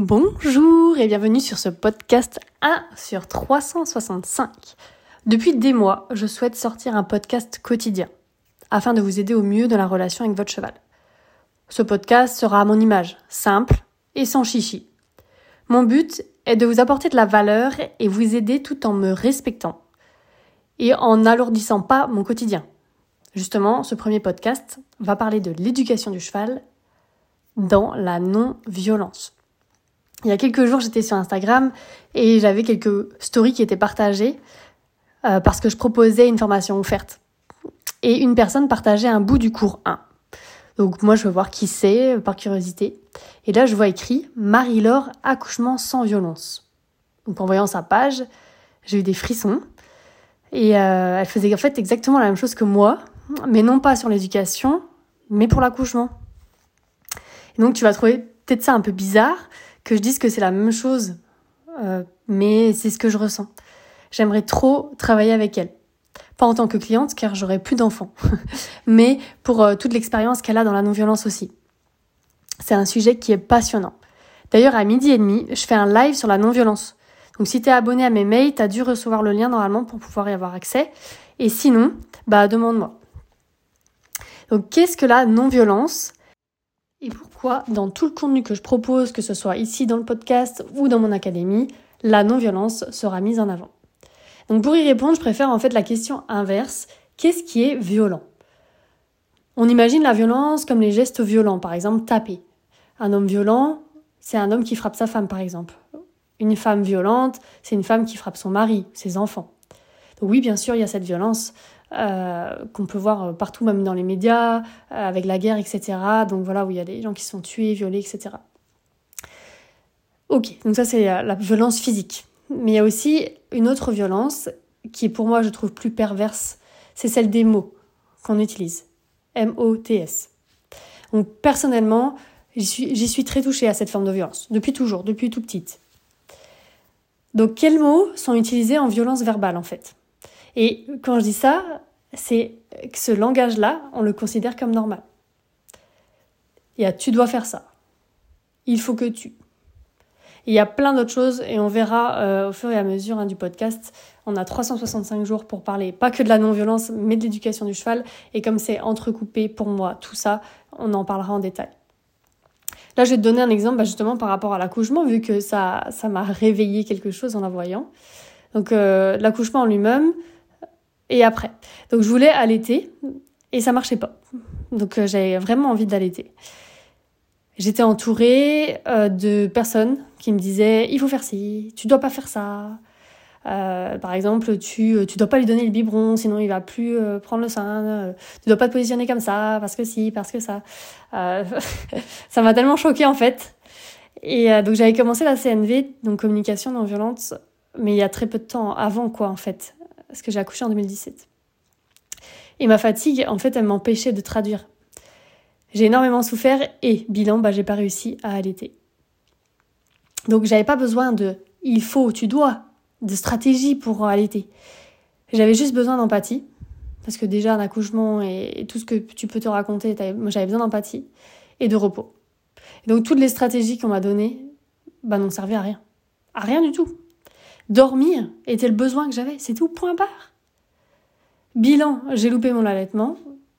Bonjour et bienvenue sur ce podcast 1 sur 365. Depuis des mois, je souhaite sortir un podcast quotidien afin de vous aider au mieux dans la relation avec votre cheval. Ce podcast sera à mon image, simple et sans chichi. Mon but est de vous apporter de la valeur et vous aider tout en me respectant et en n'alourdissant pas mon quotidien. Justement, ce premier podcast va parler de l'éducation du cheval dans la non-violence. Il y a quelques jours, j'étais sur Instagram et j'avais quelques stories qui étaient partagées euh, parce que je proposais une formation offerte. Et une personne partageait un bout du cours 1. Donc moi, je veux voir qui c'est, euh, par curiosité. Et là, je vois écrit Marie-Laure, accouchement sans violence. Donc en voyant sa page, j'ai eu des frissons. Et euh, elle faisait en fait exactement la même chose que moi, mais non pas sur l'éducation, mais pour l'accouchement. donc tu vas trouver peut-être ça un peu bizarre, que je dise que c'est la même chose, euh, mais c'est ce que je ressens. J'aimerais trop travailler avec elle. Pas en tant que cliente, car j'aurai plus d'enfants, mais pour euh, toute l'expérience qu'elle a dans la non-violence aussi. C'est un sujet qui est passionnant. D'ailleurs, à midi et demi, je fais un live sur la non-violence. Donc si tu es abonné à mes mails, tu as dû recevoir le lien normalement pour pouvoir y avoir accès. Et sinon, bah demande-moi. Donc qu'est-ce que la non-violence? Et pourquoi, dans tout le contenu que je propose, que ce soit ici dans le podcast ou dans mon académie, la non-violence sera mise en avant? Donc pour y répondre, je préfère en fait la question inverse. Qu'est-ce qui est violent? On imagine la violence comme les gestes violents, par exemple taper. Un homme violent, c'est un homme qui frappe sa femme, par exemple. Une femme violente, c'est une femme qui frappe son mari, ses enfants. Oui, bien sûr, il y a cette violence euh, qu'on peut voir partout, même dans les médias, euh, avec la guerre, etc. Donc voilà, où il y a des gens qui sont tués, violés, etc. Ok, donc ça c'est euh, la violence physique. Mais il y a aussi une autre violence qui pour moi, je trouve, plus perverse, c'est celle des mots qu'on utilise. M-O-T-S. Donc personnellement, j'y suis, j'y suis très touchée à cette forme de violence, depuis toujours, depuis tout petite. Donc quels mots sont utilisés en violence verbale en fait? Et quand je dis ça, c'est que ce langage-là, on le considère comme normal. Il y a tu dois faire ça. Il faut que tu. il y a plein d'autres choses et on verra euh, au fur et à mesure hein, du podcast. On a 365 jours pour parler pas que de la non-violence, mais de l'éducation du cheval. Et comme c'est entrecoupé pour moi, tout ça, on en parlera en détail. Là, je vais te donner un exemple bah, justement par rapport à l'accouchement, vu que ça ça m'a réveillé quelque chose en la voyant. Donc euh, l'accouchement en lui-même, et après. Donc je voulais allaiter et ça marchait pas. Donc euh, j'avais vraiment envie d'allaiter. J'étais entourée euh, de personnes qui me disaient il faut faire ci, tu dois pas faire ça. Euh, par exemple, tu tu dois pas lui donner le biberon, sinon il va plus prendre le sein. tu dois pas te positionner comme ça parce que si, parce que ça. ça m'a tellement choquée en fait. Et donc j'avais commencé la CNV, donc communication non violente, mais il y a très peu de temps avant quoi en fait parce que j'ai accouché en 2017. Et ma fatigue, en fait, elle m'empêchait de traduire. J'ai énormément souffert et, bilan, bah, j'ai pas réussi à allaiter. Donc j'avais pas besoin de il faut, tu dois, de stratégie pour allaiter. J'avais juste besoin d'empathie, parce que déjà un accouchement et, tout ce que tu peux te raconter, j'avais besoin d'empathie et de repos. donc toutes les stratégies qu'on m'a données, bah n'ont servi à rien. À rien du tout. Dormir était le besoin que j'avais, c'est tout, point barre. Bilan, j'ai loupé mon allaitement,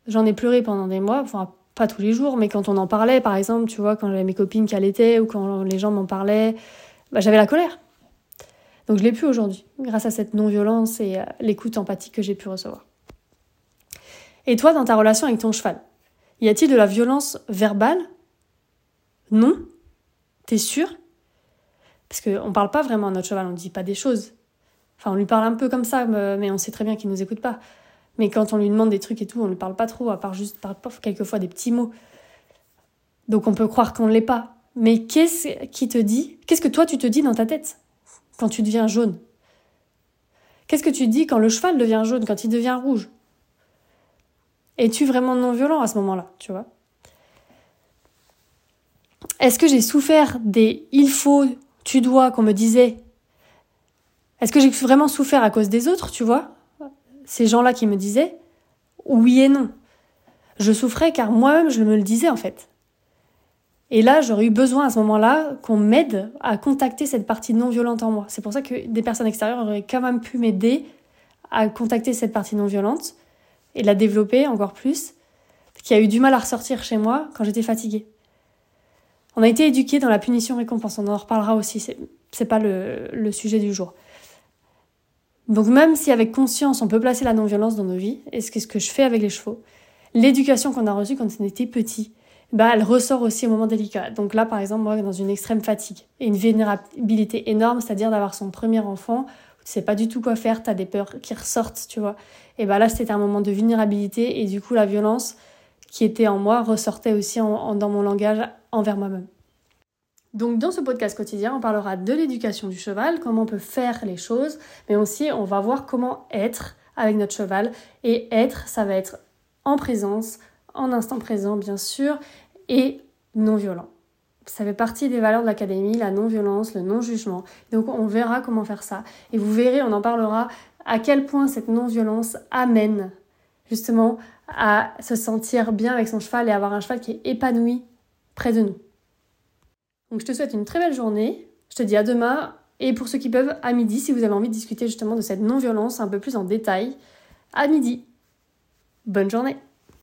j'en ai pleuré pendant des mois, enfin pas tous les jours, mais quand on en parlait, par exemple, tu vois, quand j'avais mes copines qui allaitaient ou quand les gens m'en parlaient, bah, j'avais la colère. Donc je l'ai plus aujourd'hui, grâce à cette non-violence et l'écoute empathique que j'ai pu recevoir. Et toi, dans ta relation avec ton cheval, y a-t-il de la violence verbale? Non? T'es sûr? Parce qu'on ne parle pas vraiment à notre cheval, on ne dit pas des choses. Enfin, on lui parle un peu comme ça, mais on sait très bien qu'il ne nous écoute pas. Mais quand on lui demande des trucs et tout, on ne lui parle pas trop, à part juste quelquefois des petits mots. Donc on peut croire qu'on ne l'est pas. Mais qu'est-ce qui te dit Qu'est-ce que toi tu te dis dans ta tête quand tu deviens jaune? Qu'est-ce que tu dis quand le cheval devient jaune, quand il devient rouge? Es-tu vraiment non violent à ce moment-là, tu vois? Est-ce que j'ai souffert des il faut, tu dois qu'on me disait Est-ce que j'ai vraiment souffert à cause des autres, tu vois? Ces gens-là qui me disaient Oui et non. Je souffrais car moi-même je me le disais en fait. Et là, j'aurais eu besoin à ce moment-là qu'on m'aide à contacter cette partie non violente en moi. C'est pour ça que des personnes extérieures auraient quand même pu m'aider à contacter cette partie non violente et la développer encore plus, qui a eu du mal à ressortir chez moi quand j'étais fatiguée. On a été éduqués dans la punition-récompense, on en reparlera aussi, c'est pas le, sujet du jour. Donc même si avec conscience on peut placer la non-violence dans nos vies, et ce que, ce que je fais avec les chevaux, l'éducation qu'on a reçue quand on était petit, bah, elle ressort aussi au moment délicat. Donc là, par exemple, moi, dans une extrême fatigue et une vulnérabilité énorme, c'est-à-dire d'avoir son premier enfant, tu sais pas du tout quoi faire, tu as des peurs qui ressortent, tu vois. Et bah là, c'était un moment de vulnérabilité et du coup, la violence qui était en moi ressortait aussi dans mon langage envers moi-même. Donc dans ce podcast quotidien, on parlera de l'éducation du cheval, comment on peut faire les choses, mais aussi on va voir comment être avec notre cheval. Et être, ça va être en présence, en instant présent bien sûr, et non violent. Ça fait partie des valeurs de l'académie, la non-violence, le non-jugement. Donc on verra comment faire ça. Et vous verrez, on en parlera, à quel point cette non-violence amène justement à se sentir bien avec son cheval et avoir un cheval qui est épanoui près de nous. Donc je te souhaite une très belle journée. Je te dis à demain. Et pour ceux qui peuvent, à midi, si vous avez envie de discuter justement de cette non-violence un peu plus en détail, à midi. Bonne journée